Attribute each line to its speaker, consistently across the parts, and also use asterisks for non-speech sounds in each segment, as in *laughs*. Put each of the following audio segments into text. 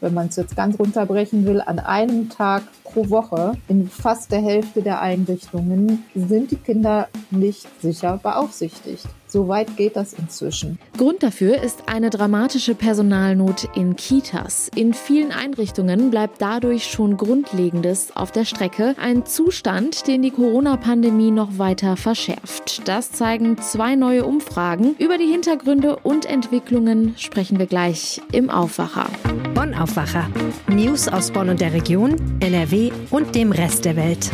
Speaker 1: wenn man es jetzt ganz runterbrechen will, an einem Tag pro Woche in fast der Hälfte der Einrichtungen sind die Kinder nicht sicher beaufsichtigt. So weit geht das inzwischen.
Speaker 2: Grund dafür ist eine dramatische Personalnot in Kitas. In vielen Einrichtungen bleibt dadurch schon Grundlegendes auf der Strecke. Ein Zustand, den die Corona-Pandemie noch weiter verschärft. Das zeigen zwei neue Umfragen. Über die Hintergründe und Entwicklungen sprechen wir gleich im Aufwacher.
Speaker 3: Bonn Aufwacher. News aus Bonn und der Region, NRW und dem Rest der Welt.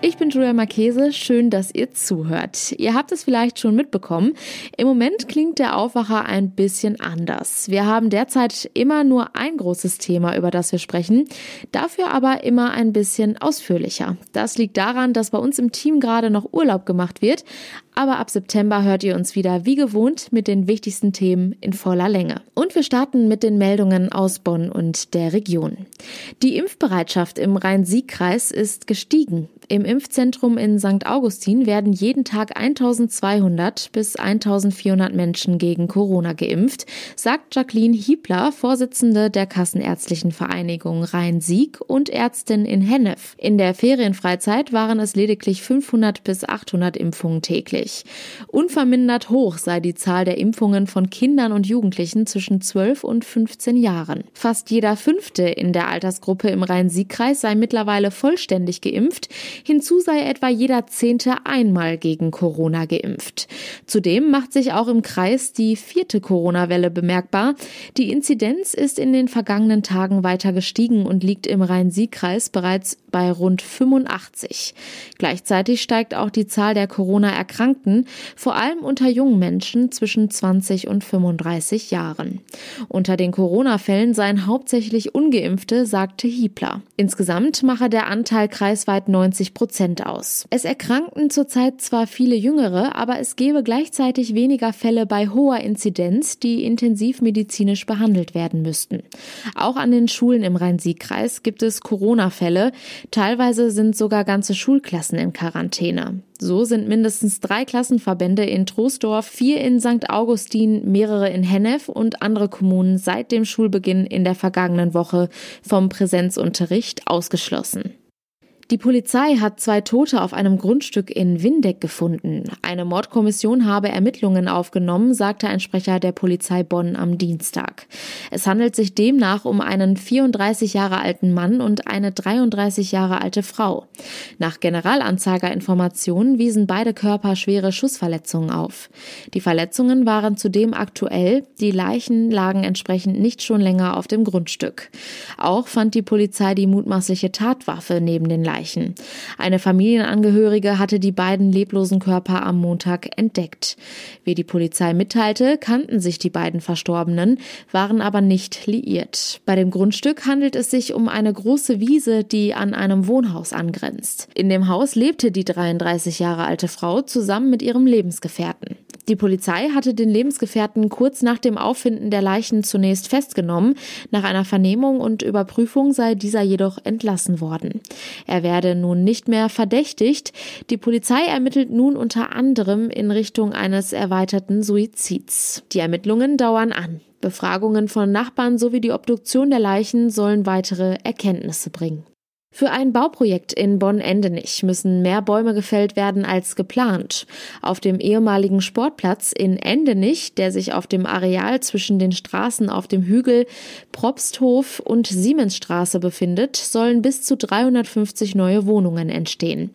Speaker 2: Ich bin Julia Marchese, schön, dass ihr zuhört. Ihr habt es vielleicht schon mitbekommen. Im Moment klingt der Aufwacher ein bisschen anders. Wir haben derzeit immer nur ein großes Thema, über das wir sprechen, dafür aber immer ein bisschen ausführlicher. Das liegt daran, dass bei uns im Team gerade noch Urlaub gemacht wird, aber ab September hört ihr uns wieder wie gewohnt mit den wichtigsten Themen in voller Länge. Und wir starten mit den Meldungen aus Bonn und der Region. Die Impfbereitschaft im Rhein-Sieg-Kreis ist gestiegen. Im Impfzentrum in St. Augustin werden jeden Tag 1200 bis 1400 Menschen gegen Corona geimpft, sagt Jacqueline Hiebler, Vorsitzende der Kassenärztlichen Vereinigung Rhein-Sieg und Ärztin in Hennef. In der Ferienfreizeit waren es lediglich 500 bis 800 Impfungen täglich. Unvermindert hoch sei die Zahl der Impfungen von Kindern und Jugendlichen zwischen 12 und 15 Jahren. Fast jeder Fünfte in der Altersgruppe im Rhein-Sieg-Kreis sei mittlerweile vollständig geimpft. Hinzu sei etwa jeder Zehnte einmal gegen Corona geimpft. Zudem macht sich auch im Kreis die vierte Corona-Welle bemerkbar. Die Inzidenz ist in den vergangenen Tagen weiter gestiegen und liegt im Rhein-Sieg-Kreis bereits bei rund 85. Gleichzeitig steigt auch die Zahl der Corona-Erkrankten, vor allem unter jungen Menschen zwischen 20 und 35 Jahren. Unter den Corona-Fällen seien hauptsächlich ungeimpfte, sagte Hiebler. Insgesamt mache der Anteil kreisweit 90 50 Prozent aus. Es erkrankten zurzeit zwar viele Jüngere, aber es gebe gleichzeitig weniger Fälle bei hoher Inzidenz, die intensivmedizinisch behandelt werden müssten. Auch an den Schulen im Rhein-Sieg-Kreis gibt es Corona-Fälle. Teilweise sind sogar ganze Schulklassen in Quarantäne. So sind mindestens drei Klassenverbände in Troisdorf, vier in St. Augustin, mehrere in Hennef und andere Kommunen seit dem Schulbeginn in der vergangenen Woche vom Präsenzunterricht ausgeschlossen. Die Polizei hat zwei Tote auf einem Grundstück in Windeck gefunden. Eine Mordkommission habe Ermittlungen aufgenommen, sagte ein Sprecher der Polizei Bonn am Dienstag. Es handelt sich demnach um einen 34 Jahre alten Mann und eine 33 Jahre alte Frau. Nach Generalanzeigerinformationen wiesen beide Körper schwere Schussverletzungen auf. Die Verletzungen waren zudem aktuell, die Leichen lagen entsprechend nicht schon länger auf dem Grundstück. Auch fand die Polizei die mutmaßliche Tatwaffe neben den Leichen. Leichen. Eine Familienangehörige hatte die beiden leblosen Körper am Montag entdeckt. Wie die Polizei mitteilte, kannten sich die beiden Verstorbenen, waren aber nicht liiert. Bei dem Grundstück handelt es sich um eine große Wiese, die an einem Wohnhaus angrenzt. In dem Haus lebte die 33 Jahre alte Frau zusammen mit ihrem Lebensgefährten. Die Polizei hatte den Lebensgefährten kurz nach dem Auffinden der Leichen zunächst festgenommen. Nach einer Vernehmung und Überprüfung sei dieser jedoch entlassen worden. Er werde nun nicht mehr verdächtigt. Die Polizei ermittelt nun unter anderem in Richtung eines erweiterten Suizids. Die Ermittlungen dauern an. Befragungen von Nachbarn sowie die Obduktion der Leichen sollen weitere Erkenntnisse bringen. Für ein Bauprojekt in Bonn-Endenich müssen mehr Bäume gefällt werden als geplant. Auf dem ehemaligen Sportplatz in Endenich, der sich auf dem Areal zwischen den Straßen auf dem Hügel Probsthof und Siemensstraße befindet, sollen bis zu 350 neue Wohnungen entstehen.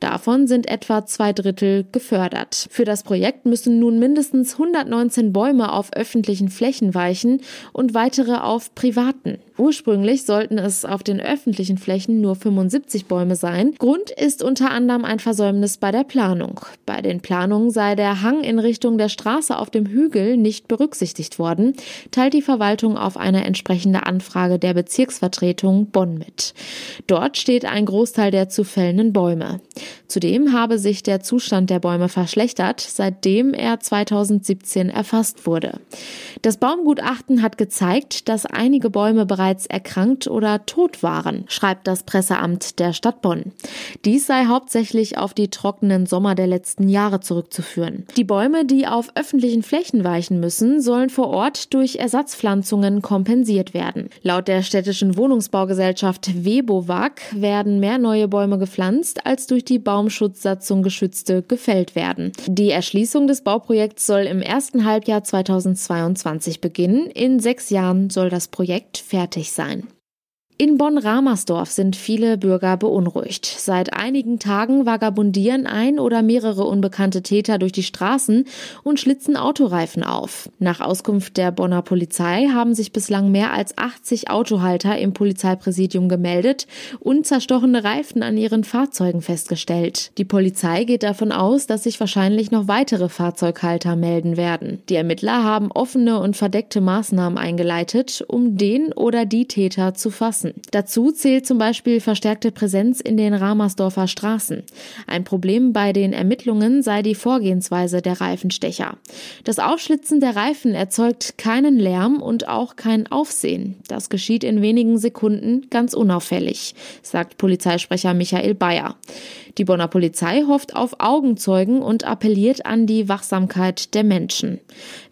Speaker 2: Davon sind etwa zwei Drittel gefördert. Für das Projekt müssen nun mindestens 119 Bäume auf öffentlichen Flächen weichen und weitere auf privaten. Ursprünglich sollten es auf den öffentlichen Flächen nur 75 Bäume sein. Grund ist unter anderem ein Versäumnis bei der Planung. Bei den Planungen sei der Hang in Richtung der Straße auf dem Hügel nicht berücksichtigt worden, teilt die Verwaltung auf eine entsprechende Anfrage der Bezirksvertretung Bonn mit. Dort steht ein Großteil der zu fällenden Bäume. Zudem habe sich der Zustand der Bäume verschlechtert, seitdem er 2017 erfasst wurde. Das Baumgutachten hat gezeigt, dass einige Bäume bereits bereits erkrankt oder tot waren, schreibt das Presseamt der Stadt Bonn. Dies sei hauptsächlich auf die trockenen Sommer der letzten Jahre zurückzuführen. Die Bäume, die auf öffentlichen Flächen weichen müssen, sollen vor Ort durch Ersatzpflanzungen kompensiert werden. Laut der städtischen Wohnungsbaugesellschaft Webowag werden mehr neue Bäume gepflanzt, als durch die Baumschutzsatzung geschützte gefällt werden. Die Erschließung des Bauprojekts soll im ersten Halbjahr 2022 beginnen. In sechs Jahren soll das Projekt fertig sein. In Bonn-Ramersdorf sind viele Bürger beunruhigt. Seit einigen Tagen vagabundieren ein oder mehrere unbekannte Täter durch die Straßen und schlitzen Autoreifen auf. Nach Auskunft der Bonner Polizei haben sich bislang mehr als 80 Autohalter im Polizeipräsidium gemeldet und zerstochene Reifen an ihren Fahrzeugen festgestellt. Die Polizei geht davon aus, dass sich wahrscheinlich noch weitere Fahrzeughalter melden werden. Die Ermittler haben offene und verdeckte Maßnahmen eingeleitet, um den oder die Täter zu fassen lassen. Dazu zählt zum Beispiel verstärkte Präsenz in den Ramersdorfer Straßen. Ein Problem bei den Ermittlungen sei die Vorgehensweise der Reifenstecher. Das Aufschlitzen der Reifen erzeugt keinen Lärm und auch kein Aufsehen. Das geschieht in wenigen Sekunden ganz unauffällig, sagt Polizeisprecher Michael Bayer. Die Bonner Polizei hofft auf Augenzeugen und appelliert an die Wachsamkeit der Menschen.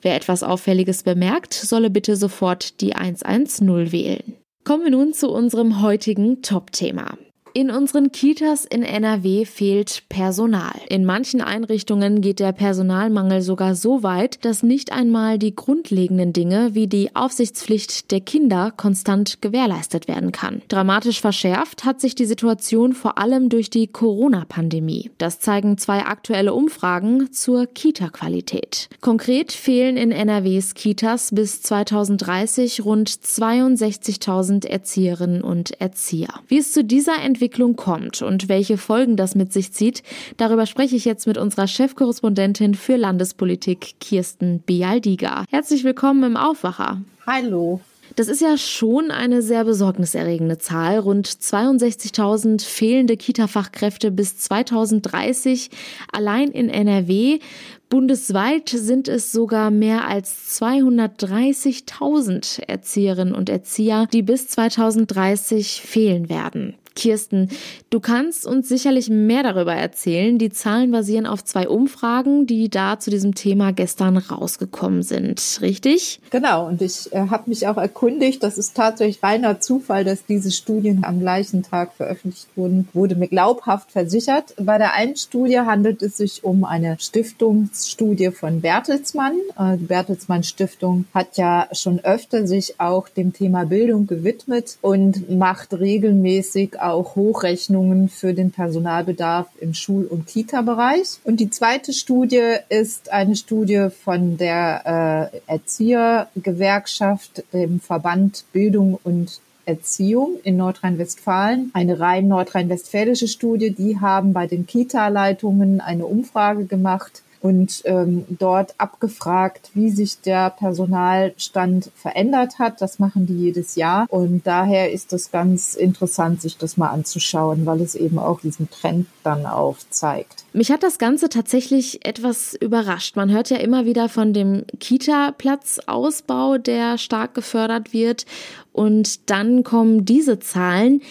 Speaker 2: Wer etwas Auffälliges bemerkt, solle bitte sofort die 110 wählen. Kommen wir nun zu unserem heutigen Top-Thema. In unseren Kitas in NRW fehlt Personal. In manchen Einrichtungen geht der Personalmangel sogar so weit, dass nicht einmal die grundlegenden Dinge wie die Aufsichtspflicht der Kinder konstant gewährleistet werden kann. Dramatisch verschärft hat sich die Situation vor allem durch die Corona-Pandemie. Das zeigen zwei aktuelle Umfragen zur Kita-Qualität. Konkret fehlen in NRWs Kitas bis 2030 rund 62.000 Erzieherinnen und Erzieher. Wie es zu dieser Entwicklung Entwicklung kommt und welche Folgen das mit sich zieht, darüber spreche ich jetzt mit unserer Chefkorrespondentin für Landespolitik, Kirsten Bialdiga. Herzlich willkommen im Aufwacher.
Speaker 1: Hallo.
Speaker 2: Das ist ja schon eine sehr besorgniserregende Zahl. Rund 62.000 fehlende Kita-Fachkräfte bis 2030 allein in NRW. Bundesweit sind es sogar mehr als 230.000 Erzieherinnen und Erzieher, die bis 2030 fehlen werden. Kirsten, du kannst uns sicherlich mehr darüber erzählen. Die Zahlen basieren auf zwei Umfragen, die da zu diesem Thema gestern rausgekommen sind, richtig?
Speaker 1: Genau, und ich äh, habe mich auch erkundigt, das ist tatsächlich reiner Zufall, dass diese Studien am gleichen Tag veröffentlicht wurden, wurde mir glaubhaft versichert. Bei der einen Studie handelt es sich um eine Stiftungsstudie von Bertelsmann. Äh, die Bertelsmann Stiftung hat ja schon öfter sich auch dem Thema Bildung gewidmet und macht regelmäßig auch Hochrechnungen für den Personalbedarf im Schul- und Kita-Bereich. Und die zweite Studie ist eine Studie von der äh, Erziehergewerkschaft, dem Verband Bildung und Erziehung in Nordrhein-Westfalen, eine rein nordrhein-westfälische Studie. Die haben bei den Kita-Leitungen eine Umfrage gemacht und ähm, dort abgefragt, wie sich der Personalstand verändert hat. Das machen die jedes Jahr und daher ist es ganz interessant, sich das mal anzuschauen, weil es eben auch diesen Trend dann aufzeigt.
Speaker 2: Mich hat das Ganze tatsächlich etwas überrascht. Man hört ja immer wieder von dem Kita-Platzausbau, der stark gefördert wird und dann kommen diese Zahlen.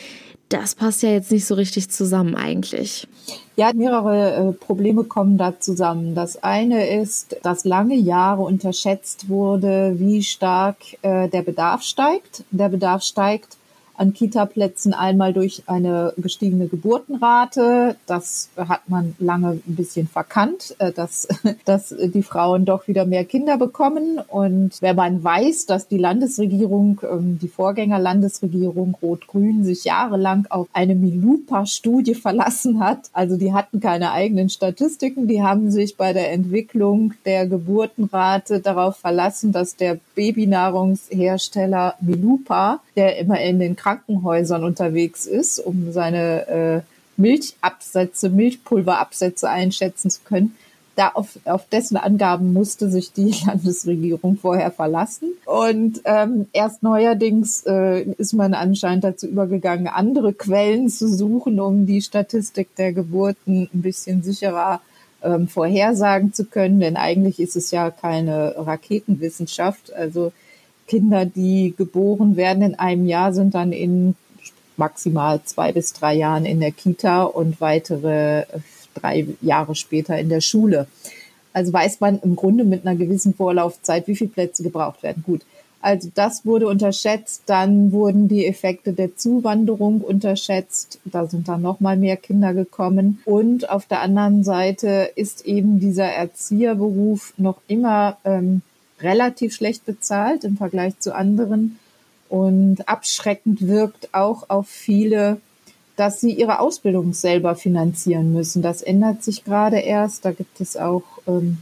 Speaker 2: Das passt ja jetzt nicht so richtig zusammen eigentlich.
Speaker 1: Ja, mehrere äh, Probleme kommen da zusammen. Das eine ist, dass lange Jahre unterschätzt wurde, wie stark äh, der Bedarf steigt. Der Bedarf steigt an Kita-Plätzen einmal durch eine gestiegene Geburtenrate. Das hat man lange ein bisschen verkannt, äh, dass, *laughs* dass die Frauen doch wieder mehr Kinder bekommen. Und wenn man weiß, dass die Landesregierung, ähm, die Vorgängerlandesregierung Rot-Grün sich jahrelang auf eine Milupa-Studie verlassen hat, also die hatten keine eigenen Statistiken, die haben sich bei der Entwicklung der Geburtenrate darauf verlassen, dass der Babynahrungshersteller Milupa, der immer in den Krankenhäusern unterwegs ist, um seine äh, Milchabsätze, Milchpulverabsätze einschätzen zu können. Da auf, auf dessen Angaben musste sich die *laughs* Landesregierung vorher verlassen. Und ähm, erst neuerdings äh, ist man anscheinend dazu übergegangen, andere Quellen zu suchen, um die Statistik der Geburten ein bisschen sicherer ähm, vorhersagen zu können. Denn eigentlich ist es ja keine Raketenwissenschaft. Also Kinder, die geboren werden in einem Jahr, sind dann in maximal zwei bis drei Jahren in der Kita und weitere drei Jahre später in der Schule. Also weiß man im Grunde mit einer gewissen Vorlaufzeit, wie viele Plätze gebraucht werden. Gut. Also das wurde unterschätzt. Dann wurden die Effekte der Zuwanderung unterschätzt. Da sind dann noch mal mehr Kinder gekommen. Und auf der anderen Seite ist eben dieser Erzieherberuf noch immer ähm, relativ schlecht bezahlt im Vergleich zu anderen und abschreckend wirkt auch auf viele, dass sie ihre Ausbildung selber finanzieren müssen. Das ändert sich gerade erst. Da gibt es auch ähm,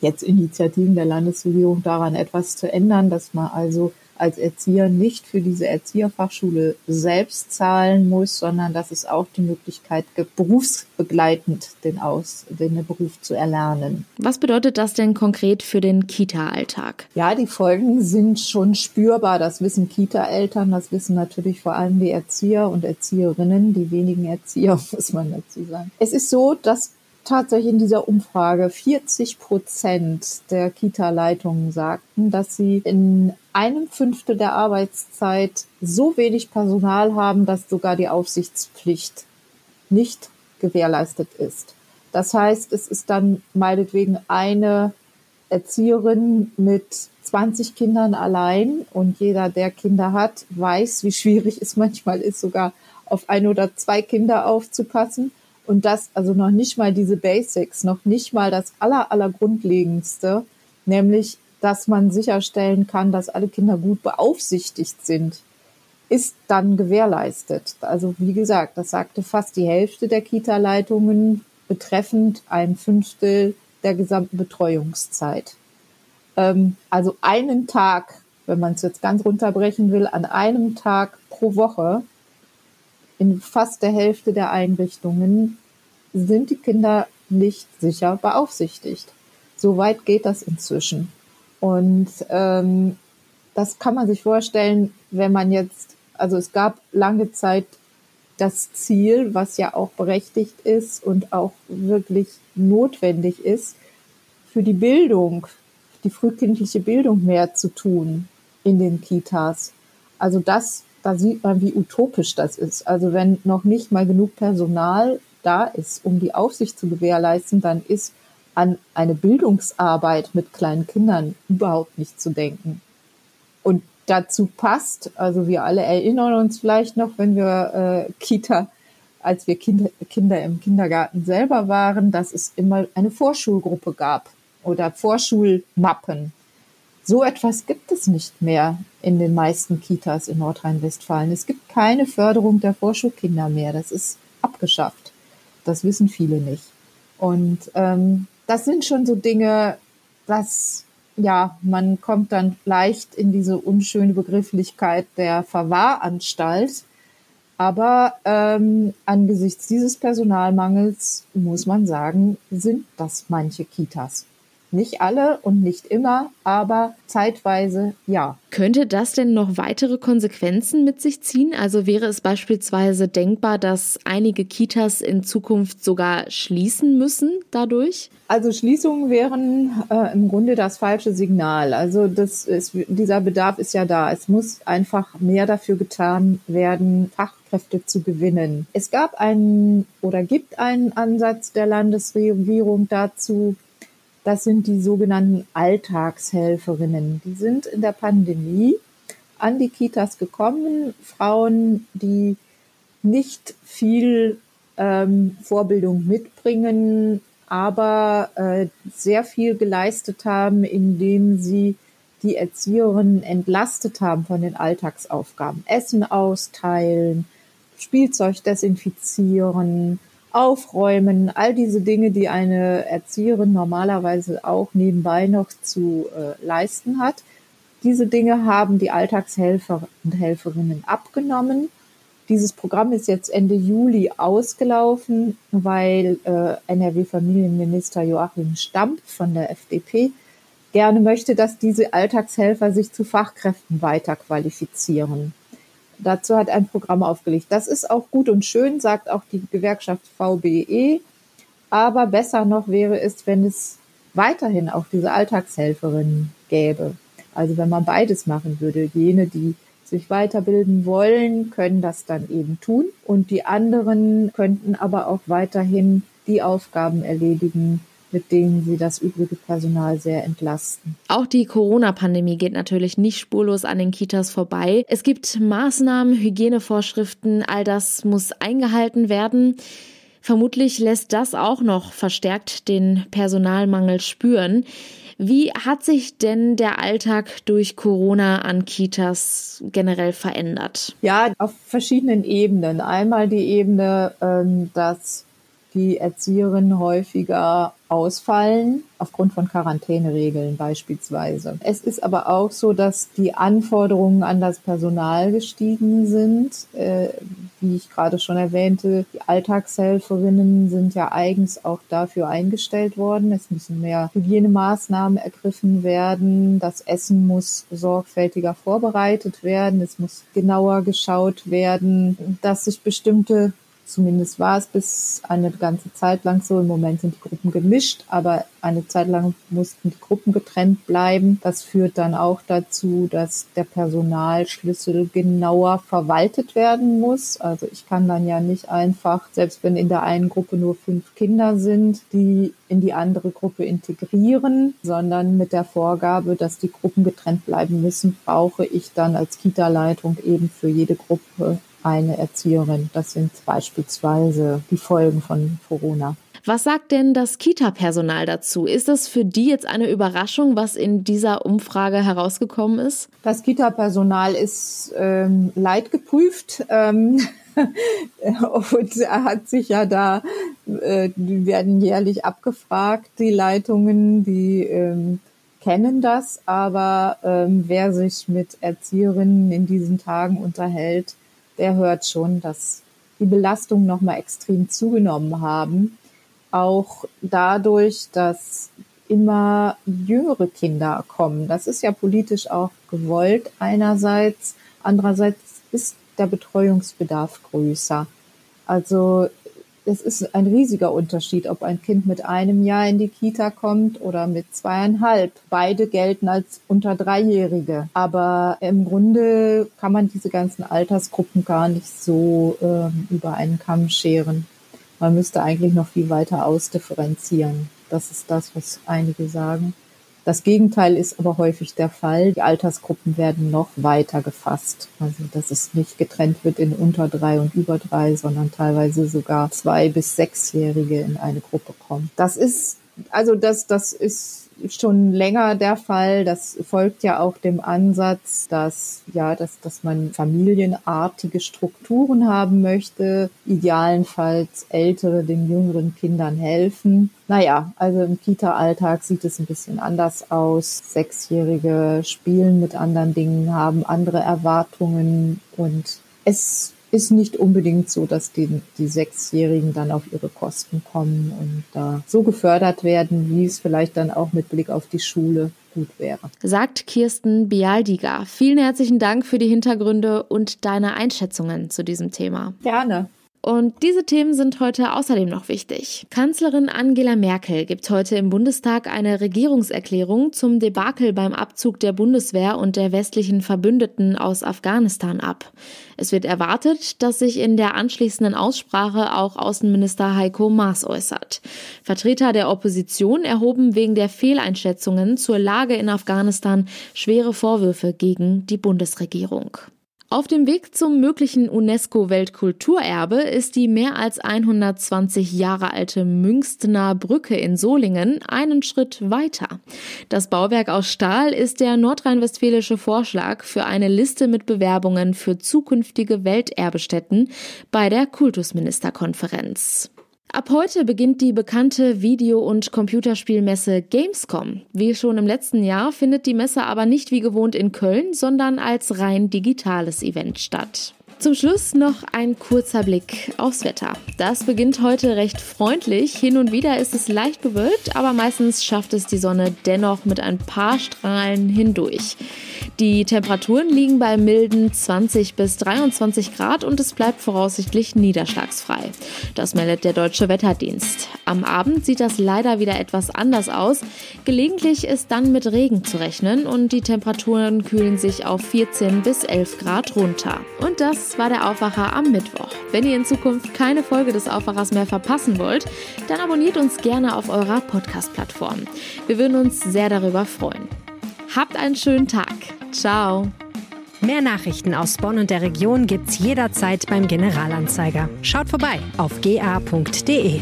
Speaker 1: jetzt Initiativen der Landesregierung daran etwas zu ändern, dass man also als Erzieher nicht für diese Erzieherfachschule selbst zahlen muss, sondern dass es auch die Möglichkeit gibt, berufsbegleitend den, Aus, den Beruf zu erlernen.
Speaker 2: Was bedeutet das denn konkret für den Kita-Alltag?
Speaker 1: Ja, die Folgen sind schon spürbar. Das wissen Kita-Eltern, das wissen natürlich vor allem die Erzieher und Erzieherinnen, die wenigen Erzieher, *laughs* muss man dazu sagen. Es ist so, dass tatsächlich in dieser Umfrage 40 Prozent der Kita-Leitungen sagten, dass sie in einem Fünftel der Arbeitszeit so wenig Personal haben, dass sogar die Aufsichtspflicht nicht gewährleistet ist. Das heißt, es ist dann meinetwegen eine Erzieherin mit 20 Kindern allein und jeder, der Kinder hat, weiß, wie schwierig es manchmal ist, sogar auf ein oder zwei Kinder aufzupassen. Und das also noch nicht mal diese Basics, noch nicht mal das aller, aller Grundlegendste, nämlich, dass man sicherstellen kann, dass alle Kinder gut beaufsichtigt sind, ist dann gewährleistet. Also wie gesagt, das sagte fast die Hälfte der Kita-Leitungen betreffend ein Fünftel der gesamten Betreuungszeit. Ähm, also einen Tag, wenn man es jetzt ganz runterbrechen will, an einem Tag pro Woche in fast der Hälfte der Einrichtungen sind die Kinder nicht sicher beaufsichtigt. So weit geht das inzwischen. Und ähm, das kann man sich vorstellen, wenn man jetzt, also es gab lange Zeit das Ziel, was ja auch berechtigt ist und auch wirklich notwendig ist, für die Bildung, die frühkindliche Bildung mehr zu tun in den Kitas. Also das da sieht man, wie utopisch das ist. Also wenn noch nicht mal genug Personal da ist, um die Aufsicht zu gewährleisten, dann ist an eine Bildungsarbeit mit kleinen Kindern überhaupt nicht zu denken. Und dazu passt, also wir alle erinnern uns vielleicht noch, wenn wir äh, Kita, als wir Kinder, Kinder im Kindergarten selber waren, dass es immer eine Vorschulgruppe gab oder Vorschulmappen. So etwas gibt es nicht mehr in den meisten Kitas in Nordrhein-Westfalen. Es gibt keine Förderung der Vorschulkinder mehr. Das ist abgeschafft. Das wissen viele nicht. Und ähm, das sind schon so Dinge, dass ja, man kommt dann leicht in diese unschöne Begrifflichkeit der Verwahranstalt. Aber ähm, angesichts dieses Personalmangels muss man sagen, sind das manche Kitas. Nicht alle und nicht immer, aber zeitweise ja.
Speaker 2: Könnte das denn noch weitere Konsequenzen mit sich ziehen? Also wäre es beispielsweise denkbar, dass einige Kitas in Zukunft sogar schließen müssen dadurch?
Speaker 1: Also Schließungen wären äh, im Grunde das falsche Signal. Also das ist, dieser Bedarf ist ja da. Es muss einfach mehr dafür getan werden, Fachkräfte zu gewinnen. Es gab einen oder gibt einen Ansatz der Landesregierung dazu, das sind die sogenannten Alltagshelferinnen. Die sind in der Pandemie an die Kitas gekommen, Frauen, die nicht viel ähm, Vorbildung mitbringen, aber äh, sehr viel geleistet haben, indem sie die Erzieherinnen entlastet haben von den Alltagsaufgaben. Essen austeilen, Spielzeug desinfizieren, Aufräumen, all diese Dinge, die eine Erzieherin normalerweise auch nebenbei noch zu äh, leisten hat. Diese Dinge haben die Alltagshelfer und Helferinnen abgenommen. Dieses Programm ist jetzt Ende Juli ausgelaufen, weil äh, NRW-Familienminister Joachim Stamp von der FDP gerne möchte, dass diese Alltagshelfer sich zu Fachkräften weiterqualifizieren. Dazu hat ein Programm aufgelegt. Das ist auch gut und schön, sagt auch die Gewerkschaft VBE. Aber besser noch wäre es, wenn es weiterhin auch diese Alltagshelferinnen gäbe. Also wenn man beides machen würde, jene, die sich weiterbilden wollen, können das dann eben tun und die anderen könnten aber auch weiterhin die Aufgaben erledigen, mit denen sie das übrige Personal sehr entlasten.
Speaker 2: Auch die Corona-Pandemie geht natürlich nicht spurlos an den Kitas vorbei. Es gibt Maßnahmen, Hygienevorschriften, all das muss eingehalten werden. Vermutlich lässt das auch noch verstärkt den Personalmangel spüren. Wie hat sich denn der Alltag durch Corona an Kitas generell verändert?
Speaker 1: Ja, auf verschiedenen Ebenen. Einmal die Ebene, ähm, dass die Erzieherinnen häufiger ausfallen, aufgrund von Quarantäneregeln beispielsweise. Es ist aber auch so, dass die Anforderungen an das Personal gestiegen sind. Äh, wie ich gerade schon erwähnte, die Alltagshelferinnen sind ja eigens auch dafür eingestellt worden. Es müssen mehr Hygienemaßnahmen ergriffen werden. Das Essen muss sorgfältiger vorbereitet werden. Es muss genauer geschaut werden, dass sich bestimmte Zumindest war es bis eine ganze Zeit lang so. Im Moment sind die Gruppen gemischt, aber eine Zeit lang mussten die Gruppen getrennt bleiben. Das führt dann auch dazu, dass der Personalschlüssel genauer verwaltet werden muss. Also ich kann dann ja nicht einfach, selbst wenn in der einen Gruppe nur fünf Kinder sind, die in die andere Gruppe integrieren, sondern mit der Vorgabe, dass die Gruppen getrennt bleiben müssen, brauche ich dann als Kita-Leitung eben für jede Gruppe eine Erzieherin. Das sind beispielsweise die Folgen von Corona.
Speaker 2: Was sagt denn das Kita-Personal dazu? Ist das für die jetzt eine Überraschung, was in dieser Umfrage herausgekommen ist?
Speaker 1: Das Kita-Personal ist ähm, leidgeprüft. Ähm, *laughs* und er hat sich ja da, äh, die werden jährlich abgefragt, die Leitungen, die ähm, kennen das, aber ähm, wer sich mit Erzieherinnen in diesen Tagen unterhält, der hört schon, dass die Belastungen nochmal extrem zugenommen haben. Auch dadurch, dass immer jüngere Kinder kommen. Das ist ja politisch auch gewollt einerseits. Andererseits ist der Betreuungsbedarf größer. Also es ist ein riesiger Unterschied, ob ein Kind mit einem Jahr in die Kita kommt oder mit zweieinhalb. Beide gelten als unter Dreijährige. Aber im Grunde kann man diese ganzen Altersgruppen gar nicht so ähm, über einen Kamm scheren. Man müsste eigentlich noch viel weiter ausdifferenzieren. Das ist das, was einige sagen. Das Gegenteil ist aber häufig der Fall. Die Altersgruppen werden noch weiter gefasst. Also, dass es nicht getrennt wird in unter drei und über drei, sondern teilweise sogar zwei bis sechsjährige in eine Gruppe kommen. Das ist, also das, das ist schon länger der Fall. Das folgt ja auch dem Ansatz, dass, ja, dass, dass man familienartige Strukturen haben möchte, idealenfalls Ältere den jüngeren Kindern helfen. Naja, also im Kita-Alltag sieht es ein bisschen anders aus. Sechsjährige spielen mit anderen Dingen, haben andere Erwartungen und es ist nicht unbedingt so, dass die, die Sechsjährigen dann auf ihre Kosten kommen und da so gefördert werden, wie es vielleicht dann auch mit Blick auf die Schule gut wäre.
Speaker 2: Sagt Kirsten Bialdiga. Vielen herzlichen Dank für die Hintergründe und deine Einschätzungen zu diesem Thema.
Speaker 1: Gerne.
Speaker 2: Und diese Themen sind heute außerdem noch wichtig. Kanzlerin Angela Merkel gibt heute im Bundestag eine Regierungserklärung zum Debakel beim Abzug der Bundeswehr und der westlichen Verbündeten aus Afghanistan ab. Es wird erwartet, dass sich in der anschließenden Aussprache auch Außenminister Heiko Maas äußert. Vertreter der Opposition erhoben wegen der Fehleinschätzungen zur Lage in Afghanistan schwere Vorwürfe gegen die Bundesregierung. Auf dem Weg zum möglichen UNESCO-Weltkulturerbe ist die mehr als 120 Jahre alte Münstener Brücke in Solingen einen Schritt weiter. Das Bauwerk aus Stahl ist der nordrhein-westfälische Vorschlag für eine Liste mit Bewerbungen für zukünftige Welterbestätten bei der Kultusministerkonferenz. Ab heute beginnt die bekannte Video- und Computerspielmesse Gamescom. Wie schon im letzten Jahr findet die Messe aber nicht wie gewohnt in Köln, sondern als rein digitales Event statt. Zum Schluss noch ein kurzer Blick aufs Wetter. Das beginnt heute recht freundlich. Hin und wieder ist es leicht bewölkt, aber meistens schafft es die Sonne dennoch mit ein paar Strahlen hindurch. Die Temperaturen liegen bei milden 20 bis 23 Grad und es bleibt voraussichtlich niederschlagsfrei. Das meldet der Deutsche Wetterdienst. Am Abend sieht das leider wieder etwas anders aus. Gelegentlich ist dann mit Regen zu rechnen und die Temperaturen kühlen sich auf 14 bis 11 Grad runter. Und das war der Aufwacher am Mittwoch. Wenn ihr in Zukunft keine Folge des Aufwachers mehr verpassen wollt, dann abonniert uns gerne auf eurer Podcast-Plattform. Wir würden uns sehr darüber freuen. Habt einen schönen Tag. Ciao.
Speaker 3: Mehr Nachrichten aus Bonn und der Region gibt's jederzeit beim Generalanzeiger. Schaut vorbei auf ga.de.